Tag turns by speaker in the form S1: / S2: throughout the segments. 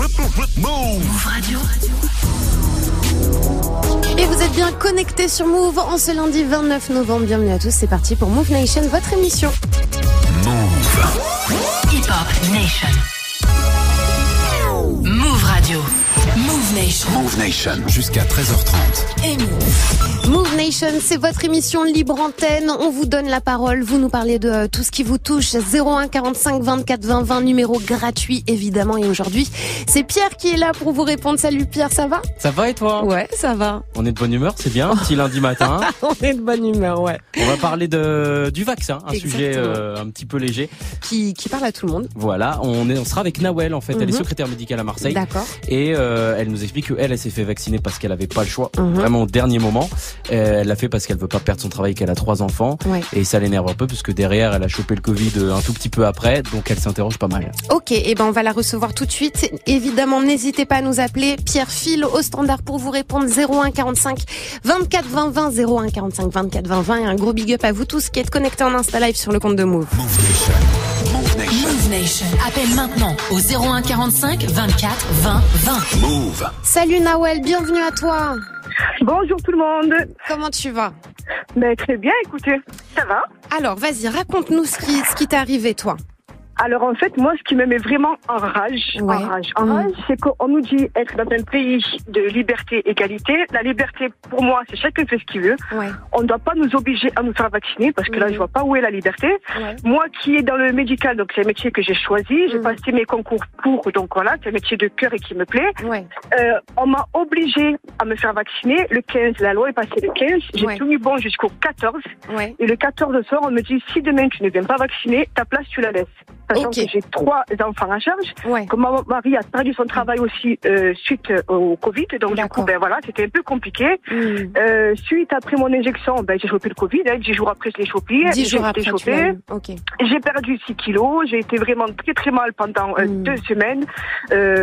S1: Move Radio.
S2: Et vous êtes bien connectés sur Move en ce lundi 29 novembre. Bienvenue à tous, c'est parti pour Move Nation, votre émission.
S1: Move.
S3: Hip Hop Nation. Move Radio. Move Nation.
S1: Move Nation. Jusqu'à 13h30.
S3: Et Move.
S2: Move Nation, c'est votre émission libre antenne. On vous donne la parole. Vous nous parlez de euh, tout ce qui vous touche. 01 45 24 20 20, numéro gratuit évidemment. Et aujourd'hui, c'est Pierre qui est là pour vous répondre. Salut Pierre, ça va?
S4: Ça va et toi?
S2: Ouais, ça va.
S4: On est de bonne humeur, c'est bien. Petit lundi matin.
S2: On est de bonne humeur, ouais.
S4: On va parler de du vaccin, un
S2: Exactement.
S4: sujet euh, un petit peu léger.
S2: Qui, qui parle à tout le monde.
S4: Voilà, on est on sera avec Nawel en fait. Elle est
S2: Mhm.
S4: secrétaire médicale à Marseille.
S2: D'accord.
S4: Et euh, elle nous explique qu'elle, elle s'est fait vacciner parce qu'elle avait pas le choix,
S2: Mhm.
S4: vraiment au dernier moment. Euh, elle l'a fait parce qu'elle veut pas perdre son travail, qu'elle a trois enfants.
S2: Ouais.
S4: Et ça l'énerve un peu parce que derrière, elle a chopé le Covid euh, un tout petit peu après, donc elle s'interroge pas mal.
S2: Ok, et ben on va la recevoir tout de suite. Évidemment, n'hésitez pas à nous appeler. Pierre file au standard pour vous répondre 01 45 24 20 20 01 45 24 20 20 et un gros big up à vous tous qui êtes connectés en Insta Live sur le compte de Move.
S1: Move Nation. Move Nation.
S3: Nation. Appelle maintenant au 01 45 24 20 20.
S1: Move.
S2: Salut Nawel, bienvenue à toi.
S5: Bonjour tout le monde.
S2: Comment tu vas?
S5: Ben, très bien, écoutez, ça va.
S2: Alors, vas-y, raconte-nous ce qui, ce qui t'est arrivé toi.
S5: Alors en fait, moi, ce qui me met vraiment en rage,
S2: Ouais.
S5: en rage, en
S2: Mm.
S5: rage, c'est qu'on nous dit être dans un pays de liberté, égalité. La liberté, pour moi, c'est chacun fait ce qu'il veut.
S2: Ouais.
S5: On ne doit pas nous obliger à nous faire vacciner parce que là, je vois pas où est la liberté.
S2: Ouais.
S5: Moi, qui est dans le médical, donc c'est un métier que j'ai choisi, j'ai
S2: Mhm.
S5: passé mes concours pour, donc voilà, c'est un métier de cœur et qui me plaît. Euh, on m'a obligé à me faire vacciner. Le 15, la loi est passée le 15. J'ai tenu bon jusqu'au 14.
S2: Ouais.
S5: Et le 14 soir, on me dit si demain tu ne viens pas vacciner, ta place tu la laisses. Sachant que j'ai trois enfants à charge.
S2: Ouais.
S5: Comme mon mari a perdu son travail aussi euh, suite au Covid, donc du coup, ben voilà, c'était un peu compliqué.
S2: Hmm.
S5: Euh, suite après mon injection, ben j'ai chopé le Covid. Hein, dix jours après, je l'ai chopé.
S2: Dix
S5: J'ai
S2: jours après,
S5: chopé. J'ai perdu 6 kilos. J'ai été vraiment très très mal pendant euh,
S2: Mm.
S5: deux semaines.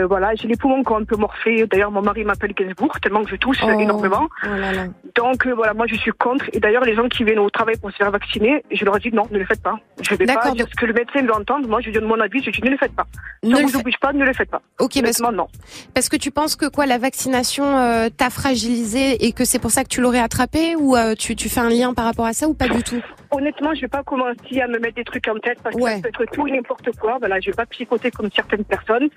S5: Voilà, j'ai les poumons qui ont un peu morflé. D'ailleurs, mon mari m'appelle Gainsbourg tellement que je tousse
S2: Oh.
S5: énormément.
S2: Oh là là.
S5: Donc voilà, moi je suis contre. Et d'ailleurs, les gens qui viennent au travail pour se faire vacciner, je leur dis non, ne le faites pas. Je vais
S2: D'accord,
S5: pas dire
S2: donc-
S5: ce que le médecin veut entendre. Moi, je donne mon avis. Je dis ne le faites pas.
S2: Ne
S5: Ça vous oblige pas, ne le faites pas.
S2: Ok, parce,
S5: non.
S2: parce que tu penses que quoi, la vaccination euh, t'a fragilisé et que c'est pour ça que tu l'aurais attrapé ou euh, tu, tu fais un lien par rapport à ça ou pas du tout?
S5: Honnêtement, je vais pas commencer à me mettre des trucs en tête parce que ça peut être tout et n'importe quoi. Voilà, je vais pas psychoter comme certaines personnes.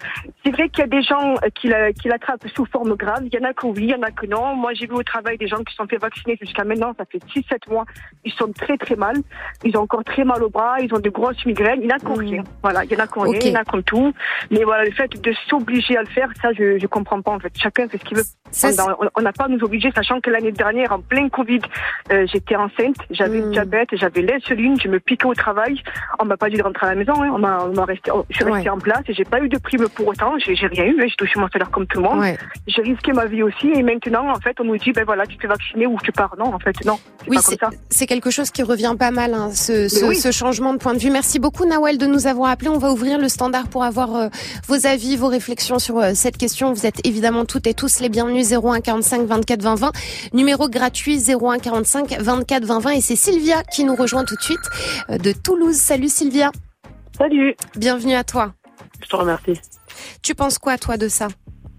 S5: C'est vrai qu'il y a des gens euh, qui la- qui l'attrapent sous forme grave. Il y en a que oui, il y en a que non. Moi, j'ai vu au travail des gens qui sont fait vacciner jusqu'à maintenant. Ça fait 6-7 mois. Ils sont très très mal. Ils ont encore très mal au bras. Ils ont de grosses migraines. Il y en a
S2: Mhm.
S5: rien. Voilà, il y en a qui ont
S2: Ok.
S5: rien. Il y en a qui ont tout. Mais voilà, le fait de s'obliger à le faire, ça, je, je comprends pas en fait. Chacun fait ce qu'il veut.
S2: Ça,
S5: On- n'a pas à nous obliger, sachant que l'année dernière, en plein Covid, euh, j'étais enceinte, j'avais
S2: Mm.
S5: le diabète, j'avais l'insuline, je me piquais au travail. On m'a pas dit de rentrer à la maison, hein. on m'a, on m'a resté, oh, je suis restée
S2: Ouais.
S5: en place et j'ai pas eu de prime pour autant. J'ai, j'ai rien eu, hein. j'ai touché mon salaire comme tout le monde.
S2: Ouais.
S5: J'ai risqué ma vie aussi et maintenant, en fait, on nous dit, ben voilà, tu te fais vacciner ou tu pars. Non, en fait, non, c'est
S2: Oui,
S5: pas
S2: c'est
S5: comme ça.
S2: c'est quelque chose qui revient pas mal, hein, ce, ce,
S5: oui.
S2: ce changement de point de vue. Merci beaucoup, Nawel, de nous avoir appelés. On va ouvrir le standard pour avoir euh, vos avis, vos réflexions sur euh, cette question. Vous êtes évidemment toutes et tous les bienvenus. 01 45 24 20 20. Numéro gratuit 01 45 24 20 20. Et c'est Sylvia qui nous rejoint tout de suite euh, de Toulouse. Salut Sylvia.
S5: Salut.
S2: Bienvenue à toi.
S6: Je te remercie.
S2: Tu penses quoi, toi, de ça?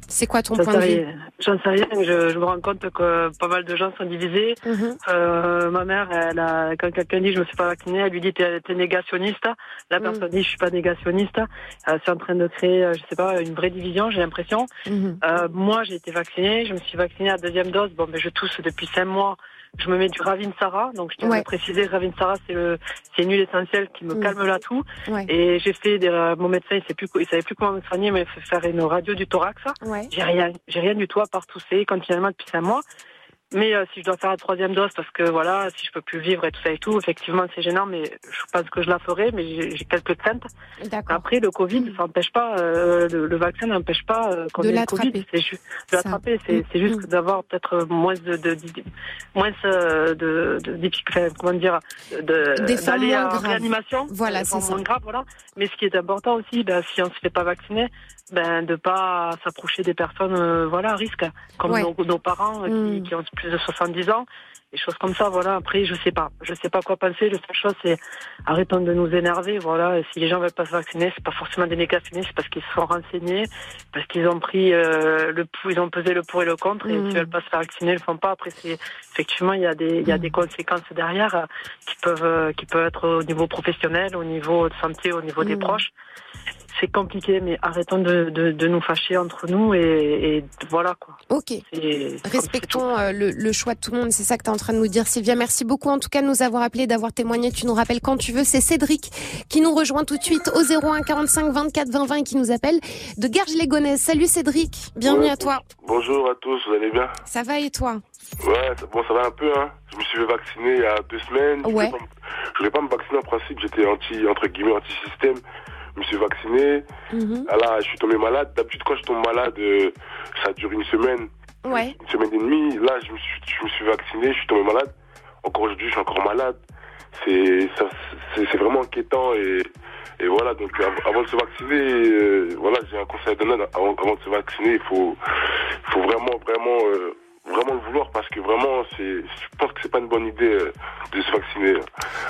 S2: C'est quoi ton point de vue?
S6: J'en sais rien. Je, je me rends compte que pas mal de gens sont divisés.
S2: Mhm.
S6: Euh, ma mère, elle a, quand quelqu'un dit je me suis pas vaccinée, elle lui dit t'es négationniste. La
S2: Mm.
S6: personne dit je suis pas négationniste. Euh, c'est en train de créer, je sais pas, une vraie division. J'ai l'impression.
S2: Mhm.
S6: Euh, moi, j'ai été vaccinée. Je me suis vaccinée à deuxième dose. Bon, mais je tousse depuis cinq mois. Je me mets du Ravinsara. Donc, je tiens à
S2: Ouais.
S6: préciser, Ravinsara, c'est le, c'est une huile essentielle qui me
S2: Mm.
S6: calme la toux.
S2: Ouais.
S6: Et j'ai fait des, euh, mon médecin, il sait plus, il savait plus comment me soigner, mais il fait faire une radio du thorax.
S2: Ouais.
S6: J'ai rien, j'ai rien du tout à part tousser continuellement depuis cinq mois. Mais euh, si je dois faire la troisième dose, parce que voilà, si je peux plus vivre et tout ça et tout, effectivement c'est gênant, mais je pense que je la ferai, mais j'ai quelques craintes. Après, le Covid, ça n'empêche pas, euh, le, le vaccin n'empêche pas euh, qu'on
S2: De
S6: ait le. Covid. C'est juste de l'attraper, c'est c'est juste
S2: Mm.
S6: d'avoir peut-être moins de, de, de- moins euh, de, de, enfin, comment dire, de d'aller
S2: graves.
S6: réanimation.
S2: Voilà, c'est ça.
S6: moins graves, voilà. Mais ce qui est important aussi, ben, si on se fait pas vacciner, ben de pas s'approcher des personnes, euh, voilà, à risque, comme
S2: Ouais.
S6: nos, nos parents euh,
S2: Mm.
S6: qui, qui ont plus de 70 ans, des choses comme ça, voilà. Après, je sais pas, je sais pas quoi penser. La seule chose, c'est arrêtons de nous énerver, voilà. Et si les gens veulent pas se vacciner, c'est pas forcément des négationnistes, c'est parce qu'ils se sont renseignés, parce qu'ils ont pris euh, le ils ont pesé le pour et le contre, et
S2: Mhm.
S6: s'ils veulent pas se faire vacciner, ils le font pas. Après, c'est effectivement, il y a des, il y a des conséquences derrière euh, qui peuvent, euh, qui peuvent être au niveau professionnel, au niveau de santé, au niveau des
S2: Mhm.
S6: proches. C'est compliqué, mais arrêtons de, de, de nous fâcher entre nous et, et voilà quoi.
S2: Ok.
S6: C'est- c'est comme
S2: Respectons euh, le, le choix de tout le monde, c'est ça que tu es en train de nous dire Sylvia. Merci beaucoup en tout cas de nous avoir appelé, d'avoir témoigné. Tu nous rappelles quand tu veux. C'est Cédric qui nous rejoint tout de suite au 01 45 24 20 20 et qui nous appelle de Garges-les-Gonesse. Salut Cédric, bienvenue
S7: Ouais,
S2: à toi.
S7: Bonjour à tous, vous allez bien?
S2: Ça va et toi?
S7: Ouais, bon, ça va un peu, hein. Je me suis fait vacciner il y a deux semaines. Je
S2: Ouais.
S7: voulais pas me- Je voulais pas me vacciner en principe, j'étais anti, entre guillemets, anti-système. Je me suis vacciné.
S2: Mhm.
S7: Ah Là, je suis tombé malade. D'habitude, quand je tombe malade, euh, ça dure une semaine,
S2: Ouais.
S7: une semaine et demie. Là, je me suis, je me suis vacciné, je suis tombé malade. Encore aujourd'hui, je suis encore malade. C'est, ça, c'est, c'est vraiment inquiétant et, et voilà. Donc, av- avant de se vacciner, euh, voilà, j'ai un conseil à donner. Avant, avant de se vacciner, il faut, faut vraiment, vraiment, euh, vraiment le vouloir parce que vraiment, c'est, je pense que c'est pas une bonne idée euh, de se vacciner.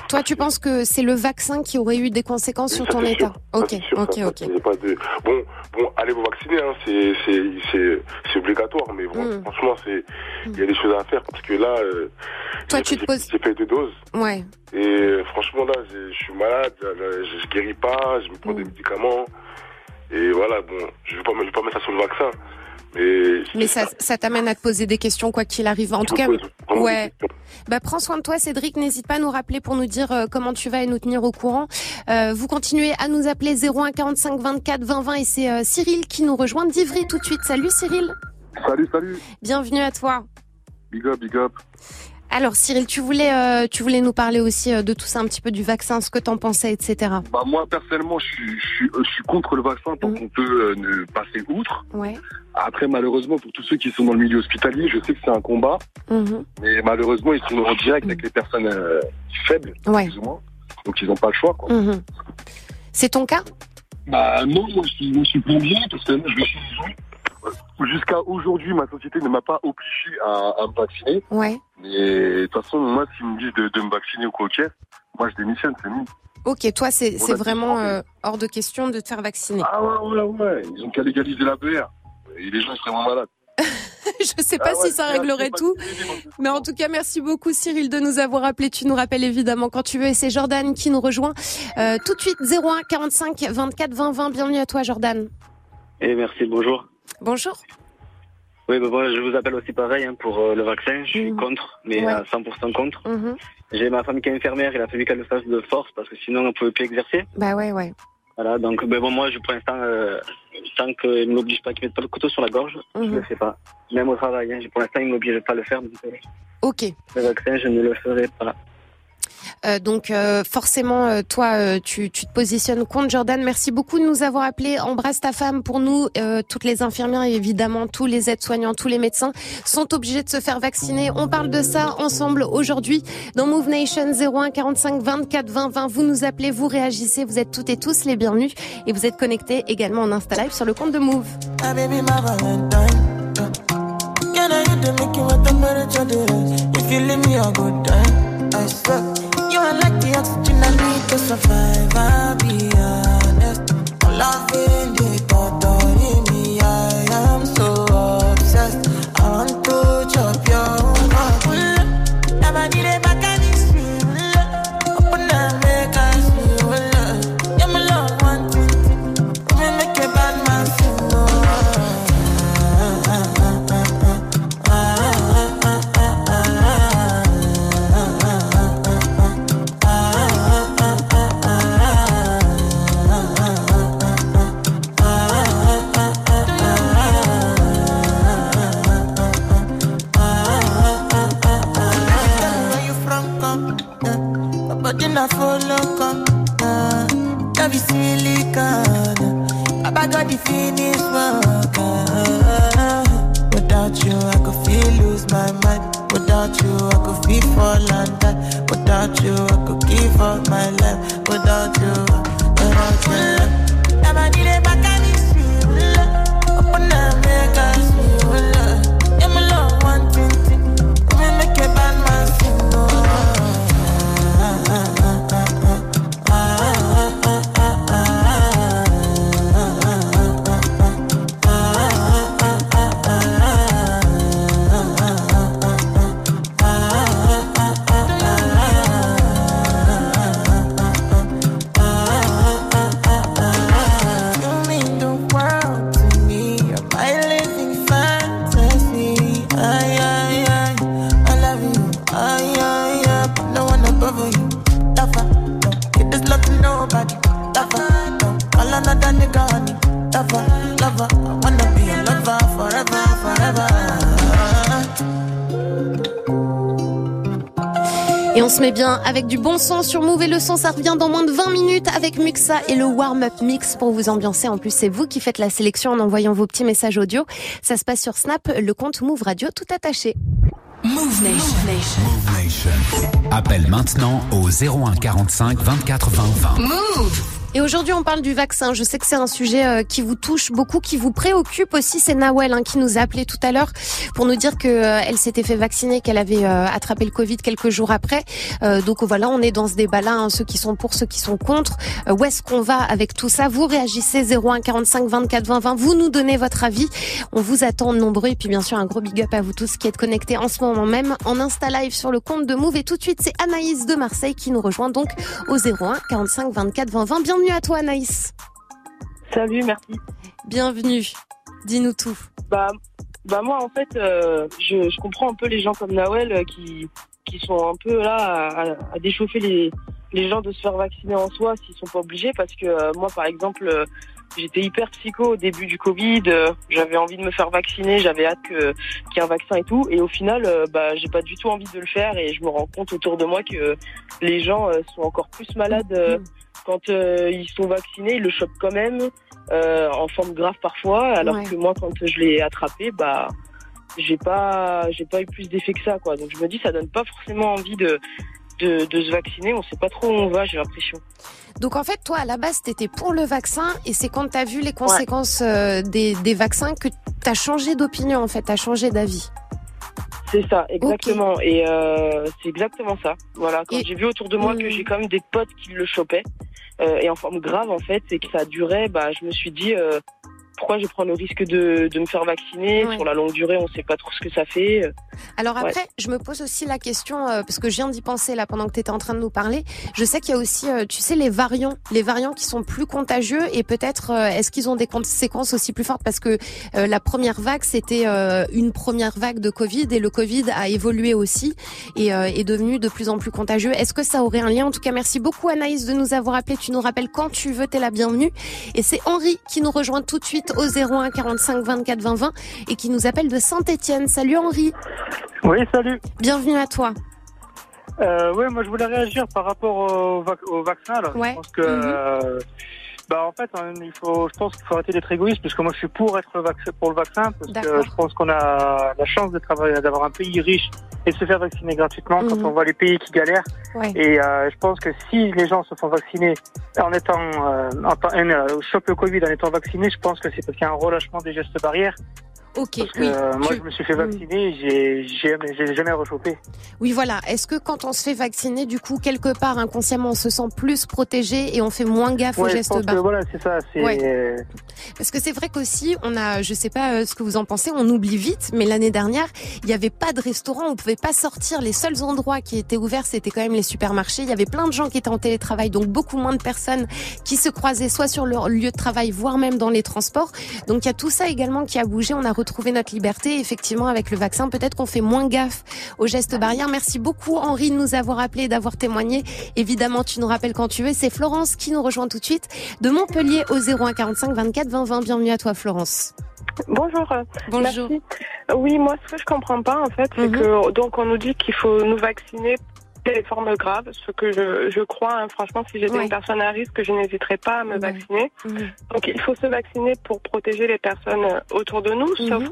S2: Toi, tu penses que c'est le vaccin qui aurait eu des conséquences
S7: Oui,
S2: sur ton état.
S7: Ça,
S2: Ok,
S7: sûr,
S2: ok,
S7: ça,
S2: ok.
S7: ça, y a pas de... Bon, bon, allez vous vacciner, hein, c'est, c'est, c'est, c'est obligatoire, mais bon,
S2: Mm.
S7: franchement, c'est, il y a des choses à faire parce que là, euh,
S2: Toi, tu te poses-
S7: j'ai fait deux doses
S2: Ouais.
S7: et franchement là, je suis malade, euh, je, guéris pas, je me prends des
S2: Mm.
S7: médicaments et voilà, bon, je vais je vais pas mettre ça sur le vaccin, mais.
S2: Mais ça, ça t'amène à te poser des questions quoi qu'il arrive. En
S7: je
S2: tout cas, ouais. Bah, prends soin de toi, Cédric. N'hésite pas à nous rappeler pour nous dire euh, comment tu vas et nous tenir au courant. Euh, vous continuez à nous appeler 01 45 24 20 20 et c'est euh, Cyril qui nous rejoint d'Ivry tout de suite. Salut Cyril,
S8: Salut, salut.
S2: bienvenue à toi.
S8: Big up, big up.
S2: Alors Cyril, tu voulais, euh, tu voulais nous parler aussi euh, de tout ça un petit peu du vaccin, ce que t'en pensais, etc.
S8: Bah, moi, personnellement, je suis, je suis, euh, je suis contre le vaccin tant
S2: Mhm.
S8: qu'on peut euh, ne passer outre.
S2: Ouais.
S8: Après, malheureusement, pour tous ceux qui sont dans le milieu hospitalier, je sais que c'est un combat,
S2: Mhm.
S8: mais malheureusement, ils sont en direct avec les personnes faibles,
S2: Ouais.
S8: plus ou moins. Donc, ils n'ont pas le choix.
S2: Mhm. C'est ton cas?
S8: Bah, non, moi, je suis, je suis plombier, parce que moi, je vais chez les gens. Jusqu'à aujourd'hui, ma société ne m'a pas obligé à, à me vacciner.
S2: Ouais.
S8: Mais de toute façon, moi, s'ils me disent de, de me vacciner ou quoi que ce soit, moi, je démissionne, c'est mis.
S2: Ok, toi c'est vraiment euh, hors de question de te faire vacciner.
S8: Ah ouais, ouais, ouais. Ils ont qu'à légaliser la BR. Et les gens seraient malades.
S2: Je sais pas
S8: Ah ouais,
S2: si ça réglerait tout. Mais en tout cas, merci beaucoup Cyril de nous avoir appelé. Tu nous rappelles évidemment quand tu veux. Et c'est Jordan qui nous rejoint euh, tout de suite 01 45 24 20 20. Bienvenue à toi Jordan.
S9: Et merci, bonjour.
S2: Bonjour.
S9: Oui, bah, je vous appelle aussi pareil hein, pour euh, le vaccin. Je suis
S2: Mhm.
S9: contre, mais
S2: Ouais.
S9: à 100% contre.
S2: Mhm.
S9: J'ai ma femme qui est infirmière, il a fallu qu'elle le fasse de force parce que sinon, on ne pouvait plus exercer.
S2: Bah ouais, ouais.
S9: Voilà, donc ben bon, moi, je, pour l'instant, euh, tant qu'il ne m'oblige pas, qu'il ne mette pas le couteau sur la gorge, je ne
S2: Mhm.
S9: le fais pas. Même au travail, hein, pour l'instant, il ne m'oblige pas à le faire. Donc, euh,
S2: Ok.
S9: le vaccin, je ne le ferai pas.
S2: Euh, donc euh, forcément, euh, toi, tu, tu te positionnes contre Jordan. Merci beaucoup de nous avoir appelés. Embrasse ta femme pour nous. Toutes les infirmières et évidemment tous les aides-soignants, tous les médecins sont obligés de se faire vacciner. On parle de ça ensemble aujourd'hui dans Move Nation 01 45 24 20 20. Vous nous appelez, vous réagissez. Vous êtes toutes et tous les bienvenus et vous êtes connectés également en Insta Live sur le compte de Move.
S10: My baby, my Valentine. Can I hit the make you what temperature it is? If you leave me a good time, I swear. You are like the oxygen I need to survive. I'll be honest. I'm loving the
S2: Met bien avec du bon son sur Move et le son, ça revient dans moins de 20 minutes avec Muxa et le warm-up mix pour vous ambiancer. En plus, c'est vous qui faites la sélection en envoyant vos petits messages audio. Ça se passe sur Snap, le compte Move Radio tout attaché.
S3: Move Nation.
S1: Move Nation. Appelle maintenant au 01 45 24 20 20.
S3: Move.
S2: Et aujourd'hui, on parle du vaccin. Je sais que c'est un sujet euh, qui vous touche beaucoup, qui vous préoccupe aussi. C'est Nawel hein, qui nous a appelé tout à l'heure pour nous dire que euh, elle s'était fait vacciner, qu'elle avait euh, attrapé le Covid quelques jours après. Euh, donc voilà, on est dans ce débat-là, hein, ceux qui sont pour, ceux qui sont contre. Où est-ce qu'on va avec tout ça? Vous réagissez 01 45 24 20 20. Vous nous donnez votre avis. On vous attend nombreux. Et puis bien sûr, un gros big up à vous tous qui êtes connectés en ce moment même en Insta Live sur le compte de Move. Et tout de suite, c'est Anaïs de Marseille qui nous rejoint donc au 01 45 24 20 20. Bienvenue à toi Anaïs.
S11: Salut, merci.
S2: Bienvenue. Dis-nous tout.
S11: Bah, bah moi en fait, euh, je, je comprends un peu les gens comme Nawel euh, qui, qui sont un peu là à, à déchauffer les, les gens de se faire vacciner en soi s'ils sont pas obligés parce que euh, moi par exemple euh, j'étais hyper psycho au début du Covid, euh, j'avais envie de me faire vacciner, j'avais hâte que qu'il y ait un vaccin et tout et au final euh, bah j'ai pas du tout envie de le faire et je me rends compte autour de moi que les gens euh, sont encore plus malades euh, quand euh, ils sont vaccinés, ils le chopent quand même euh, en forme grave parfois alors
S2: Ouais.
S11: que moi quand je l'ai attrapé bah j'ai pas j'ai pas eu plus d'effet que ça quoi. Donc je me dis ça donne pas forcément envie de de, de se vacciner. On sait pas trop où on va j'ai l'impression.
S2: Donc en fait, toi, à la base, t'étais pour le vaccin et c'est quand t'as vu les conséquences euh, des, des vaccins que t'as changé d'opinion, en fait, t'as changé d'avis.
S11: c'est ça exactement. Et euh, c'est exactement ça. Voilà. Quand
S2: Et-
S11: j'ai vu autour de moi que j'ai quand même des potes qui le chopaient et en forme grave en fait et que ça durait bah je me suis dit euh, pourquoi je prends le risque de, de me faire vacciner
S2: Ouais.
S11: sur la longue durée on sait pas trop ce que ça fait
S2: Alors
S11: Ouais.
S2: après, je me pose aussi la question, euh, parce que je viens d'y penser là pendant que tu étais en train de nous parler, je sais qu'il y a aussi, euh, tu sais, les variants, les variants qui sont plus contagieux et peut-être, euh, est-ce qu'ils ont des conséquences aussi plus fortes? Parce que euh, la première vague, c'était euh, une première vague de Covid et le Covid a évolué aussi et euh, est devenu de plus en plus contagieux. Est-ce que ça aurait un lien? En tout cas, merci beaucoup Anaïs de nous avoir appelé. Tu nous rappelles quand tu veux, t'es la bienvenue. Et c'est Henri qui nous rejoint tout de suite au 01 45 24 20 20 et qui nous appelle de Saint-Étienne. Salut Henri.
S12: Oui, salut.
S2: Bienvenue à toi.
S12: Euh, oui, moi je voulais réagir par rapport au, vac- au vaccin. Là.
S2: Ouais.
S12: Je pense que,
S2: Mhm.
S12: euh, bah, en fait, hein, il faut, je pense qu'il faut arrêter d'être égoïste, parce que moi je suis pour être vaccin, pour le vaccin, parce que je pense qu'on a la chance de travailler, d'avoir un pays riche et de se faire vacciner gratuitement quand
S2: Mhm.
S12: on voit les pays qui galèrent.
S2: Ouais.
S12: Et euh, je pense que si les gens se font vacciner en étant, euh, en, euh, chopent le Covid en étant vaccinés, je pense que c'est parce qu'il y a un relâchement des gestes barrières.
S2: Ok,
S12: Parce que
S2: oui.
S12: euh, moi
S2: tu-
S12: je me suis fait
S2: Mhm.
S12: vacciner, j'ai, jamais rechopé.
S2: Oui, voilà. Est-ce que quand on se fait vacciner, du coup, quelque part, inconsciemment, on se sent plus protégé et on fait moins gaffe aux
S12: Ouais,
S2: gestes
S12: pense que voilà, c'est ça.
S2: Ouais. Parce que c'est vrai qu'aussi, on a, je sais pas euh, ce que vous en pensez, on oublie vite, mais l'année dernière, il n'y avait pas de restaurant, on pouvait pas sortir. Les seuls endroits qui étaient ouverts, c'était quand même les supermarchés. Il y avait plein de gens qui étaient en télétravail, donc beaucoup moins de personnes qui se croisaient soit sur leur lieu de travail, voire même dans les transports. Donc il y a tout ça également qui a bougé. On a retrouvé notre liberté, effectivement, avec le vaccin. Peut-être qu'on fait moins gaffe aux gestes barrières. Merci beaucoup, Henri, de nous avoir appelé, d'avoir témoigné. Évidemment, tu nous rappelles quand tu veux. C'est Florence qui nous rejoint tout de suite de Montpellier au 01 45 24 20 20. Bienvenue à toi, Florence.
S11: Bonjour.
S2: Bonjour.
S11: Merci. Oui, moi, ce que je comprends pas, en fait, c'est
S2: Mhm.
S11: que donc on nous dit qu'il faut nous vacciner les formes graves, ce que je, je crois. hein. franchement, si j'étais une personne à risque, je n'hésiterais pas à me vacciner. Donc, il faut se vacciner pour protéger les personnes euh, autour de nous, sauf,
S2: Mhm.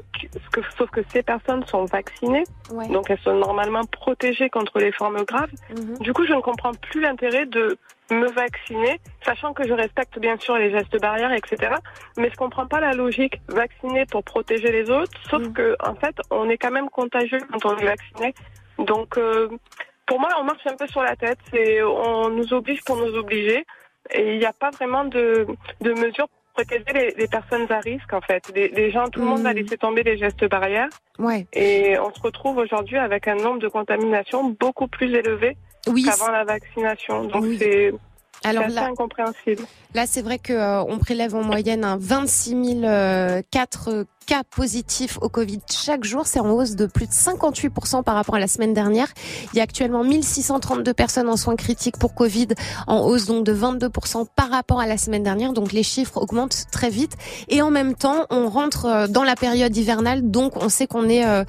S11: que, sauf que ces personnes sont vaccinées,
S2: Ouais.
S11: donc elles sont normalement protégées contre les formes graves.
S2: Mhm.
S11: Du coup, je ne comprends plus l'intérêt de me vacciner, sachant que je respecte bien sûr les gestes barrières, etc. Mais je comprends pas la logique vacciner pour protéger les autres, sauf
S2: Mhm.
S11: que en fait, on est quand même contagieux quand on est vacciné. Donc, euh, pour moi, on marche un peu sur la tête. C'est, on nous oblige pour nous obliger, et il n'y a pas vraiment de, de mesures pour protéger les, les personnes à risque. En fait, les, les gens, tout le monde a
S2: Mhm.
S11: laissé tomber les gestes barrières.
S2: Ouais.
S11: Et on se retrouve aujourd'hui avec un nombre de contaminations beaucoup plus élevé
S2: Oui.
S11: qu'avant la vaccination. Donc
S2: Oui.
S11: c'est
S2: Alors là,
S11: incompréhensible.
S2: là c'est vrai que euh, on prélève en moyenne un 26 000 euh, quatre cas positifs au Covid chaque jour. C'est en hausse de plus de 58% par rapport à la semaine dernière. Il y a actuellement 1632 personnes en soins critiques pour Covid, en hausse donc de 22% par rapport à la semaine dernière. Donc les chiffres augmentent très vite. Et en même temps, on rentre euh, dans la période hivernale, donc on sait qu'on est, euh,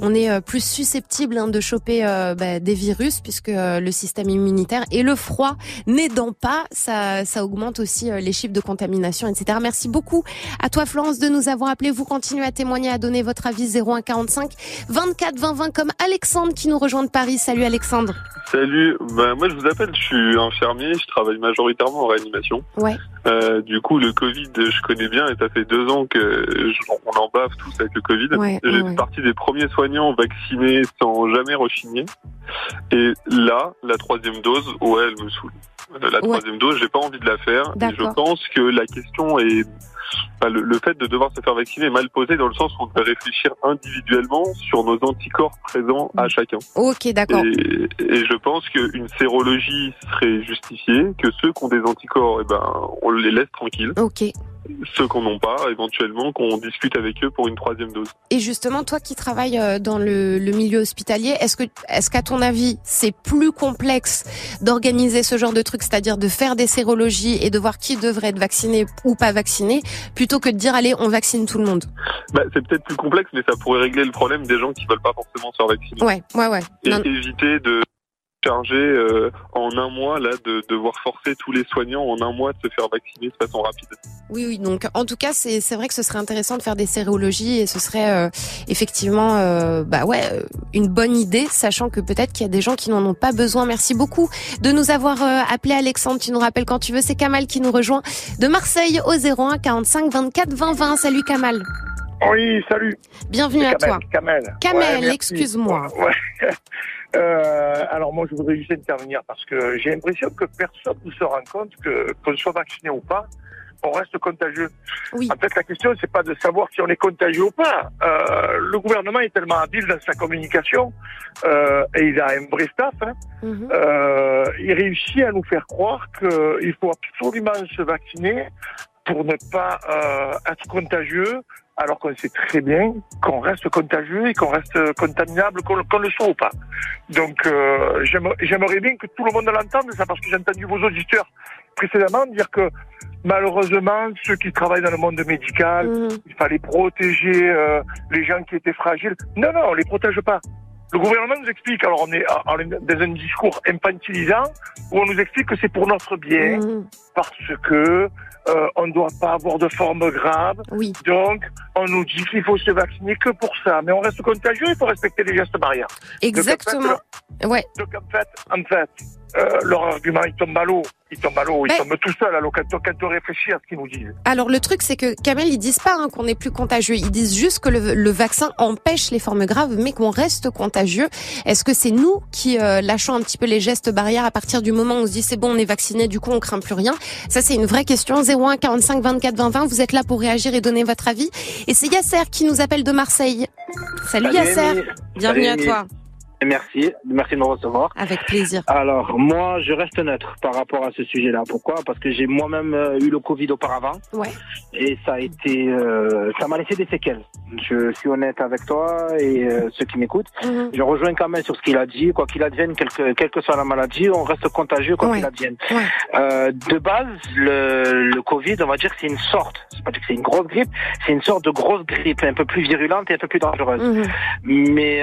S2: on est euh, plus susceptible hein, de choper bah, des virus puisque le système immunitaire et le froid n'aidant pas, ça, ça augmente aussi les chiffres de contamination, etc. Merci beaucoup à toi Florence de nous avoir appelé. Vous continuez à témoigner, à donner votre avis 0145 24 20 20 comme Alexandre qui nous rejoint de Paris. Salut Alexandre.
S13: Salut, ben, moi je vous appelle, je suis infirmier, je travaille majoritairement en réanimation.
S2: Ouais.
S13: Euh, du coup, le Covid, je connais bien et ça fait deux ans que je- on en bave tous avec le Covid.
S2: Ouais,
S13: J'ai
S2: ouais,
S13: fait
S2: ouais.
S13: partie des premiers soignants vaccinés sans jamais rechigner. Et là, la troisième dose, ouais, elle me saoule. Euh, La troisième dose, j'ai pas envie de la faire. Et je pense que la question est, enfin, le, le fait de devoir se faire vacciner est mal posé dans le sens où on devrait réfléchir individuellement sur nos anticorps présents à chacun.
S2: Ok, d'accord.
S13: Et, et je pense qu'une sérologie serait justifiée, que ceux qui ont des anticorps, eh ben, on les laisse tranquilles.
S2: Ok.
S13: Ceux qui n'en ont pas, éventuellement, qu'on discute avec eux pour une troisième dose.
S2: Et justement, toi qui travailles euh, dans le, le milieu hospitalier, est-ce que, est-ce qu'à ton avis, c'est plus complexe d'organiser ce genre de truc, c'est-à-dire de faire des sérologies et de voir qui devrait être vacciné ou pas vacciné, plutôt que de dire allez, on vaccine tout le monde
S13: Bah, c'est peut-être plus complexe, mais ça pourrait régler le problème des gens qui veulent pas forcément se faire vacciner.
S2: Ouais, ouais, ouais.
S13: Et
S2: Non,
S13: éviter de charger euh, en un mois, là, de devoir forcer tous les soignants en un mois de se faire vacciner de façon rapide.
S2: Oui, oui. Donc, en tout cas, c'est c'est vrai que ce serait intéressant de faire des sérologies et ce serait euh, effectivement, euh, bah ouais, une bonne idée, sachant que peut-être qu'il y a des gens qui n'en ont pas besoin. Merci beaucoup de nous avoir euh, appelé, Alexandre. Tu nous rappelles quand tu veux. C'est Kamal qui nous rejoint de Marseille au 01 45 24 20 20. Salut Kamal.
S14: Oui, salut.
S2: Bienvenue à
S14: Kamel,
S2: toi.
S14: Kamel.
S2: Kamel,
S14: Ouais,
S2: excuse-moi.
S14: Ouais. Euh, alors moi, je voudrais juste intervenir parce que j'ai l'impression que personne ne se rend compte que qu'on soit vacciné ou pas, on reste contagieux.
S2: Oui.
S14: En fait, la question, c'est pas de savoir si on est contagieux ou pas. Euh, le gouvernement est tellement habile dans sa communication euh, et il a un vrai staff. hein.
S2: Mhm.
S14: Euh, il réussit à nous faire croire qu'il faut absolument se vacciner pour ne pas euh, être contagieux, alors qu'on sait très bien qu'on reste contagieux et qu'on reste contaminable, qu'on le soit ou pas. Donc euh, j'aimerais bien que tout le monde l'entende, ça, parce que j'ai entendu vos auditeurs précédemment dire que malheureusement, ceux qui travaillent dans le monde médical,
S2: Mhm.
S14: il fallait protéger euh, les gens qui étaient fragiles. Non, non, on les protège pas. Le gouvernement nous explique, alors on est, dans un discours infantilisant, où on nous explique que c'est pour notre bien,
S2: Mhm.
S14: parce que euh, on ne doit pas avoir de forme grave.
S2: Oui.
S14: Donc, on nous dit qu'il faut se vacciner que pour ça. Mais on reste contagieux, il faut respecter les gestes barrières.
S2: Exactement. Ouais.
S14: Donc en fait, en fait, euh, leur argument, il tombe à l'eau. Il tombe à l'eau, il
S2: Mais-
S14: tombe tout seul alors quand, quand on réfléchit à ce qu'ils nous disent.
S2: Alors le truc c'est que Kamel ils disent pas hein, qu'on est plus contagieux, ils disent juste que le, le vaccin empêche les formes graves mais qu'on reste contagieux. Est-ce que c'est nous qui euh, lâchons un petit peu les gestes barrières à partir du moment où on se dit c'est bon on est vacciné du coup on craint plus rien? Ça c'est une vraie question 01 45 24 20 20 vous êtes là pour réagir et donner votre avis et c'est Yasser qui nous appelle de Marseille. Salut, Yasser. Bienvenue
S15: Salut,
S2: à toi.
S15: Merci, merci de me recevoir.
S2: Avec plaisir.
S15: Alors, moi, je reste neutre par rapport à ce sujet-là. Pourquoi? Parce que j'ai moi-même euh, eu le Covid auparavant.
S2: Ouais.
S15: Et ça a été, euh, ça m'a laissé des séquelles. Je suis honnête avec toi et euh, ceux qui m'écoutent.
S2: Mhm.
S15: Je rejoins quand même sur ce qu'il a dit. Quoi qu'il advienne, quelle que, quelle que soit la maladie, on reste contagieux quoi
S2: Ouais.
S15: qu'il advienne.
S2: Ouais.
S15: Euh, de base, le, le Covid, on va dire que c'est une sorte. C'est pas dire que c'est une grosse grippe, c'est une sorte de grosse grippe, un peu plus virulente et un peu plus dangereuse.
S2: Mhm.
S15: Mais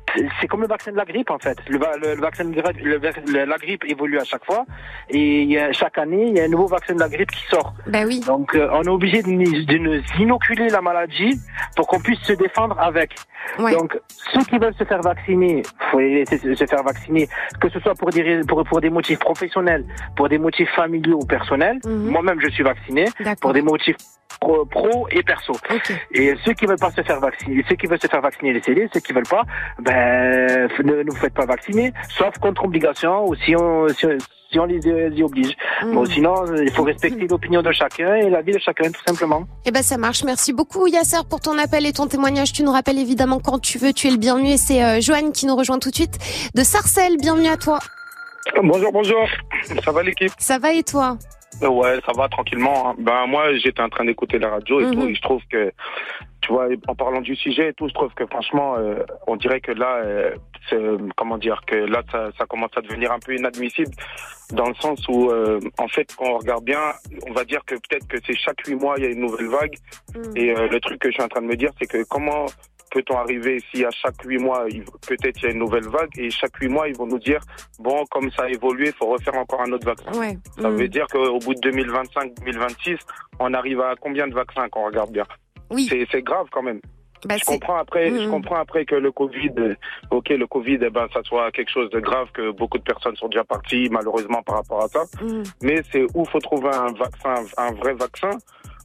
S15: c'est comme le vaccin de la grippe en fait. Le, va- le- le vaccin de la, le- le- la grippe évolue à chaque fois et chaque année il y a un nouveau vaccin de la grippe qui sort.
S2: Ben oui.
S15: Donc euh, on est obligé de, nous- de nous inoculer la maladie pour qu'on puisse se défendre avec.
S2: Ouais.
S15: Donc ceux qui veulent se faire vacciner, faut les laisser se faire vacciner, que ce soit pour des pour, pour des motifs professionnels, pour des motifs familiaux ou personnels.
S2: Mhm.
S15: Moi-même je suis vacciné pour des motifs pro, pro et perso.
S2: Ok.
S15: Et ceux qui veulent pas se faire vacciner, ceux qui veulent se faire vacciner, laissez-les. Ceux qui veulent pas, ben, f- ne nous faites pas vacciner, sauf contre obligation ou si on, si, on- si on les euh, y oblige.
S2: Mhm.
S15: Bon, sinon, il faut respecter l'opinion de chacun et la vie de chacun, tout simplement.
S2: Eh ben ça marche. Merci beaucoup Yasser pour ton appel et ton témoignage. Tu nous rappelles évidemment quand tu veux. Tu es le bienvenu et c'est euh, Joanne qui nous rejoint tout de suite de Sarcelles. Bienvenue à toi.
S14: Bonjour, bonjour. Ça va l'équipe?
S2: Ça va et toi?
S16: Ouais, ça va tranquillement. hein. Ben moi, j'étais en train d'écouter la radio et
S2: Mhm.
S16: tout, et je trouve que, tu vois, en parlant du sujet et tout, je trouve que franchement, euh, on dirait que là, euh, comment dire, que là, ça, ça commence à devenir un peu inadmissible, dans le sens où, euh, en fait, quand on regarde bien, on va dire que peut-être que c'est chaque huit mois, il y a une nouvelle vague, et euh, le truc que je suis en train de me dire, c'est que comment peut-on arriver si à chaque huit mois, peut-être il y a une nouvelle vague, et chaque huit mois, ils vont nous dire, bon, comme ça a évolué, il faut refaire encore un autre vaccin.
S2: Ouais.
S16: Ça
S2: Mm.
S16: veut dire qu'au bout de 2025-2026, on arrive à combien de vaccins quand on regarde bien?
S2: Oui.
S16: C'est grave quand même.
S2: Bah,
S16: je comprends après, je
S2: Mhm.
S16: comprends après que le Covid, euh, ok, le Covid, eh ben, ça soit quelque chose de grave que beaucoup de personnes sont déjà parties malheureusement par rapport à ça.
S2: Mm.
S16: Mais c'est où faut trouver un vaccin, un vrai vaccin,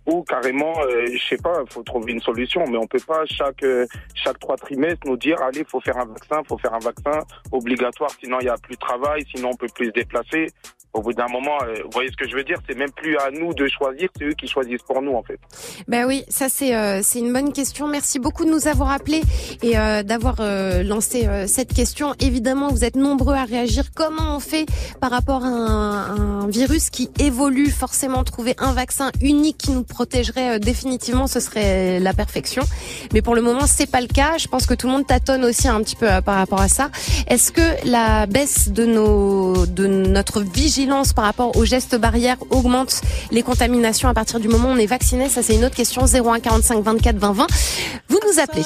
S16: ou carrément, euh, je sais pas, faut trouver une solution. Mais on peut pas chaque euh, chaque trois trimestres nous dire, allez, faut faire un vaccin, faut faire un vaccin obligatoire, sinon il y a plus de travail, sinon on peut plus se déplacer. Au bout d'un moment, euh, vous voyez ce que je veux dire C'est même plus à nous de choisir, c'est eux qui choisissent pour nous en fait.
S2: Ben oui, ça c'est euh, c'est une bonne question. Merci beaucoup de nous avoir appelés et euh, d'avoir euh, lancé euh, cette question. Évidemment, vous êtes nombreux à réagir. Comment on fait par rapport à un, un virus qui évolue? Forcément, trouver un vaccin unique qui nous protégerait définitivement, ce serait la perfection. Mais pour le moment, c'est pas le cas. Je pense que tout le monde tâtonne aussi un petit peu par rapport à ça. Est-ce que la baisse de nos de notre vigilance par rapport aux gestes barrières augmente les contaminations à partir du moment où on est vacciné Ça, c'est une autre question. 01 45 24 20 20. Vous nous appelez.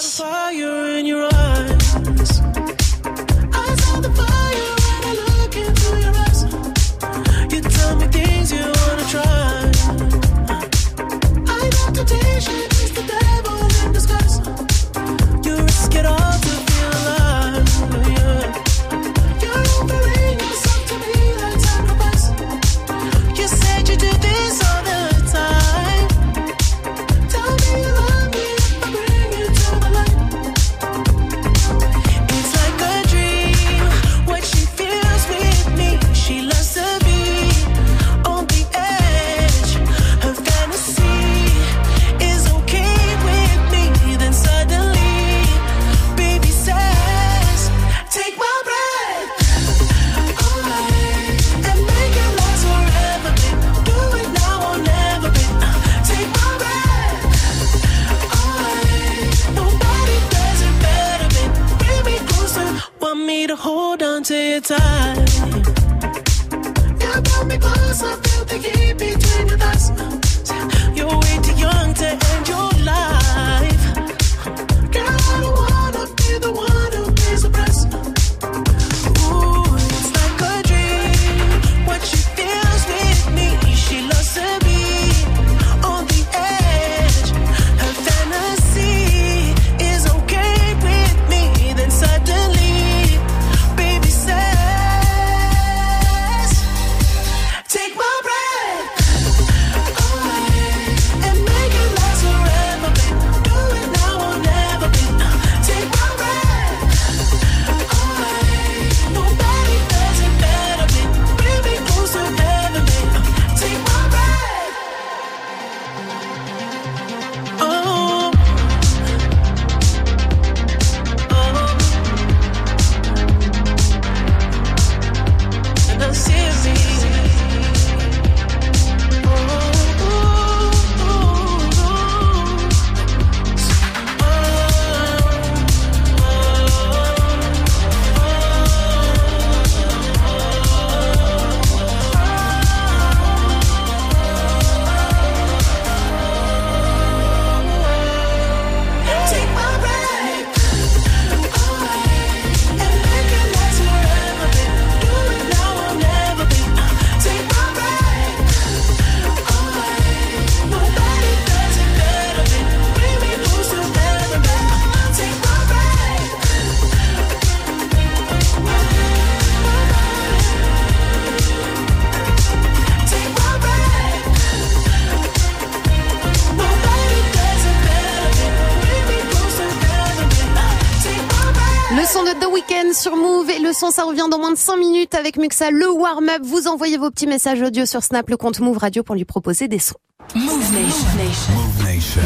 S2: Son ça revient dans moins de 5 minutes avec Muxa, le warm-up. Vous envoyez vos petits messages audio sur Snap, le compte Move Radio pour lui proposer des sons.
S3: Move Nation.
S1: Move Nation.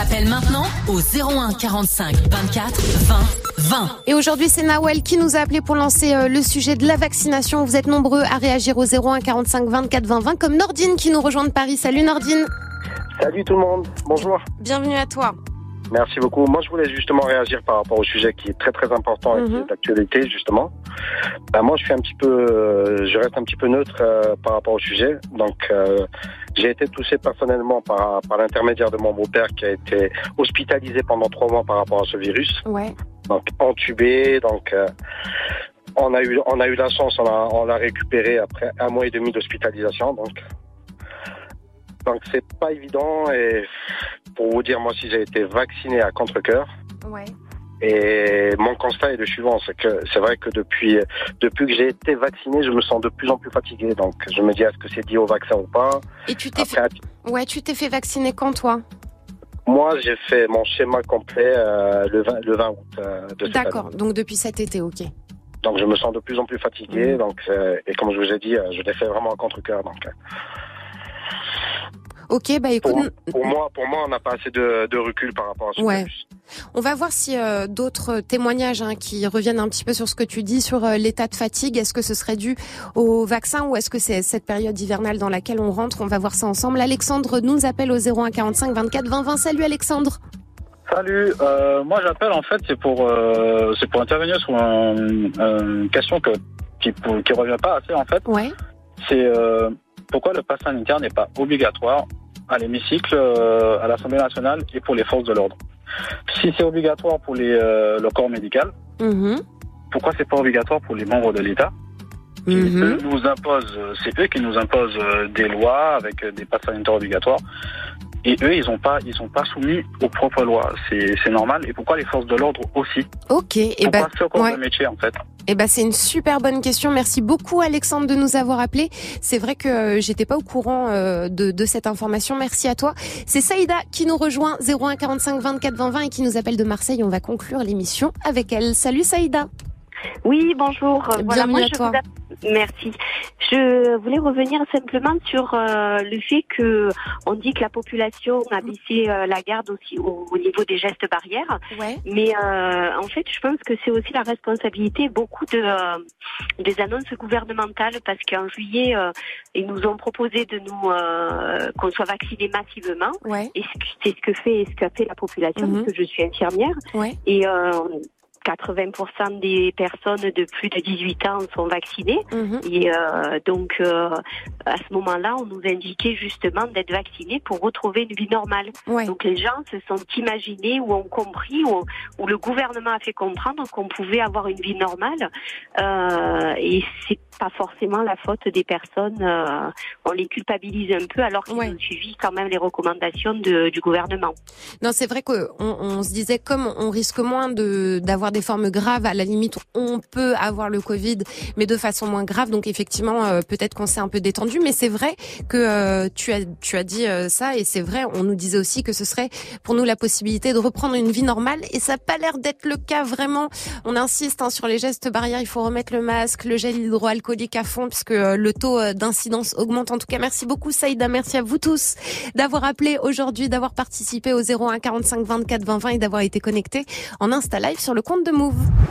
S3: Appelle maintenant au 01 45 24 20 20.
S2: Et aujourd'hui, c'est Nawel qui nous a appelé pour lancer euh, le sujet de la vaccination. Vous êtes nombreux à réagir au 01 45 24 20 20 comme Nordine qui nous rejoint de Paris. Salut Nordine.
S17: Salut tout le monde, bonjour.
S2: Bienvenue à toi.
S17: Merci beaucoup. Moi, je voulais justement réagir par rapport au sujet qui est très très important et qui est d'actualité justement. Ben, moi, je suis un petit peu, euh, je reste un petit peu neutre euh, par rapport au sujet. Donc, euh, j'ai été touché personnellement par, par l'intermédiaire de mon beau-père qui a été hospitalisé pendant trois mois par rapport à ce virus.
S2: Ouais.
S17: Donc, entubé. Donc, euh, on a eu, on a eu la chance, on l'a on l'a récupéré après un mois et demi d'hospitalisation. Donc, donc c'est pas évident et pour vous dire moi si j'ai été vacciné à contre-cœur.
S2: Ouais.
S17: Et mon constat est le suivant, c'est que c'est vrai que depuis depuis que j'ai été vacciné, je me sens de plus en plus fatigué. Donc je me dis est-ce que c'est dit au vaccin ou pas?
S2: Et tu t'es fait... Ouais, tu t'es fait vacciner quand toi?
S17: Moi j'ai fait mon schéma complet euh, le 20 le 20 août euh, de cette.
S2: D'accord. Donc depuis cet été, ok.
S17: Donc je me sens de plus en plus fatigué. Donc euh, et comme je vous ai dit, euh, je l'ai fait vraiment à contre-cœur. Donc
S2: Ok, bah écoute,
S17: pour, pour moi pour moi on n'a pas assez de, de recul par rapport à ce
S2: Ouais.
S17: virus.
S2: on va voir si euh, d'autres témoignages hein, qui reviennent un petit peu sur ce que tu dis sur euh, l'état de fatigue. Est-ce que ce serait dû au vaccin ou est-ce que c'est cette période hivernale dans laquelle on rentre? On va voir ça ensemble. Alexandre nous appelle au 01 45 24 20 20. Salut Alexandre.
S18: Salut, euh, moi j'appelle en fait c'est pour euh, c'est pour intervenir sur un- une question que qui qui revient pas assez en fait.
S2: Ouais.
S18: C'est euh, pourquoi le pass sanitaire n'est pas obligatoire à l'hémicycle, euh, à l'Assemblée nationale et pour les forces de l'ordre? Si c'est obligatoire pour les euh, le corps médical,
S2: Mhm.
S18: pourquoi c'est pas obligatoire pour les membres de l'État? Qui
S2: Mhm.
S18: eux nous imposent, c'est eux qui nous imposent euh, des lois avec des passes sanitaires obligatoires. Et eux, ils ont pas, ils sont pas soumis aux propres lois. C'est, normal. Et pourquoi les forces de l'ordre aussi?
S2: Ok. Et
S18: Pourquoi ce corps
S2: ouais.
S18: de métier en fait?
S2: Eh ben c'est une super bonne question. Merci beaucoup Alexandre de nous avoir appelé. C'est vrai que euh, j'étais pas au courant euh, de, de cette information. Merci à toi. C'est Saïda qui nous rejoint 01 45 24 20 20 et qui nous appelle de Marseille. On va conclure l'émission avec elle. Salut Saïda.
S19: Oui, bonjour. Voilà,
S2: Bienvenue
S19: moi,
S2: à
S19: je
S2: toi.
S19: vous Merci. Je voulais revenir simplement sur euh, le fait que on dit que la population a baissé euh, la garde aussi au, au niveau des gestes barrières.
S2: Ouais.
S19: Mais euh, en fait, je pense que c'est aussi la responsabilité beaucoup de des annonces gouvernementales parce qu'en juillet, ils nous ont proposé de nous qu'on soit vaccinés massivement.
S2: Ouais.
S19: Et ce- c'est ce que fait ce qu'a fait la population
S2: Mhm.
S19: parce que je suis infirmière.
S2: Ouais.
S19: Et 80% des personnes de plus de 18 ans sont vaccinées.
S2: Mhm.
S19: Et euh, donc, euh, à ce moment-là, on nous indiquait justement d'être vaccinés pour retrouver une vie normale.
S2: Ouais.
S19: Donc, les gens se sont imaginés ou ont compris, ou, ou le gouvernement a fait comprendre qu'on pouvait avoir une vie normale. Euh, et c'est pas forcément la faute des personnes. euh, on les culpabilise un peu alors qu'ils ont suivi quand même les recommandations de- du gouvernement.
S2: Non, c'est vrai qu'on on se disait comme on risque moins de d'avoir des formes graves, à la limite on peut avoir le Covid, mais de façon moins grave. Donc effectivement, euh, peut-être qu'on s'est un peu détendu, mais c'est vrai que euh, tu as tu as dit euh, ça et c'est vrai. On nous disait aussi que ce serait pour nous la possibilité de reprendre une vie normale et ça n'a pas l'air d'être le cas vraiment. On insiste hein, sur les gestes barrières. Il faut remettre le masque, le gel hydroalcoolique à fond puisque euh, le taux euh, d'incidence augmente. En tout cas, merci beaucoup Saïda, merci à vous tous d'avoir appelé aujourd'hui, d'avoir participé au 01 45 24 20 20 et d'avoir été connectés en Insta Live sur le compte de Move.